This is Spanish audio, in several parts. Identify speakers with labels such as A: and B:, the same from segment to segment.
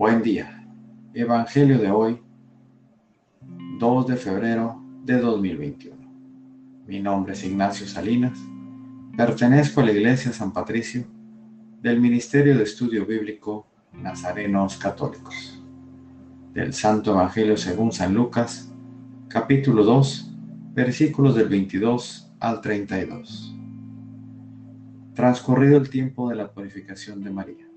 A: Buen día. Evangelio de hoy, 2 de febrero de 2021. Mi nombre es Ignacio Salinas. Pertenezco a la Iglesia San Patricio del Ministerio de Estudio Bíblico Nazarenos Católicos. Del Santo Evangelio según San Lucas, capítulo 2, versículos del 22 al 32. Transcurrido el tiempo de la purificación de María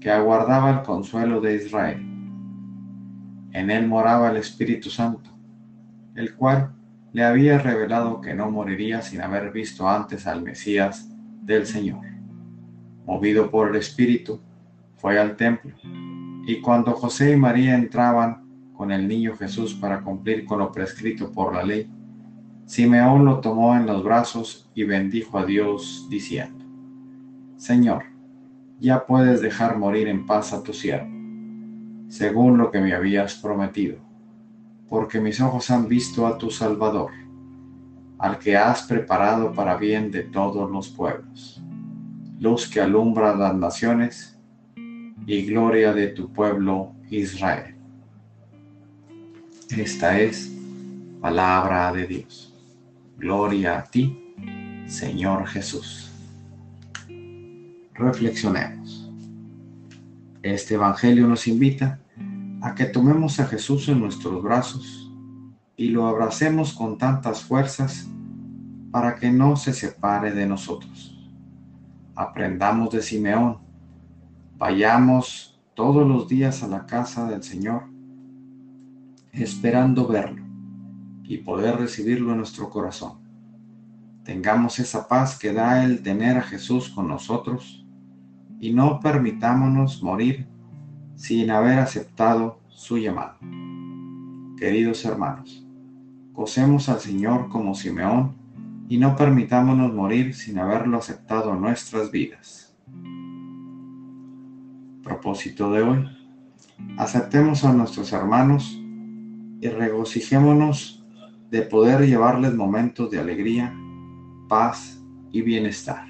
A: que aguardaba el consuelo de Israel en él moraba el Espíritu Santo, el cual le había revelado que no moriría sin haber visto antes al Mesías del Señor. Movido por el Espíritu, fue al templo, y cuando José y María entraban con el niño Jesús para cumplir con lo prescrito por la ley, Simeón lo tomó en los brazos y bendijo a Dios, diciendo, Señor, ya puedes dejar morir en paz a tu siervo según lo que me habías prometido, porque mis ojos han visto a tu Salvador, al que has preparado para bien de todos los pueblos, luz que alumbra las naciones y gloria de tu pueblo Israel. Esta es palabra de Dios. Gloria a ti, Señor Jesús. Reflexionemos. Este Evangelio nos invita a que tomemos a Jesús en nuestros brazos y lo abracemos con tantas fuerzas para que no se separe de nosotros. Aprendamos de Simeón, vayamos todos los días a la casa del Señor, esperando verlo y poder recibirlo en nuestro corazón. Tengamos esa paz que da el tener a Jesús con nosotros y no permitámonos morir sin haber aceptado su llamado. Queridos hermanos, gocemos al Señor como Simeón y no permitámonos morir sin haberlo aceptado en nuestras vidas. Propósito de hoy, aceptemos a nuestros hermanos y regocijémonos de poder llevarles momentos de alegría, paz y bienestar.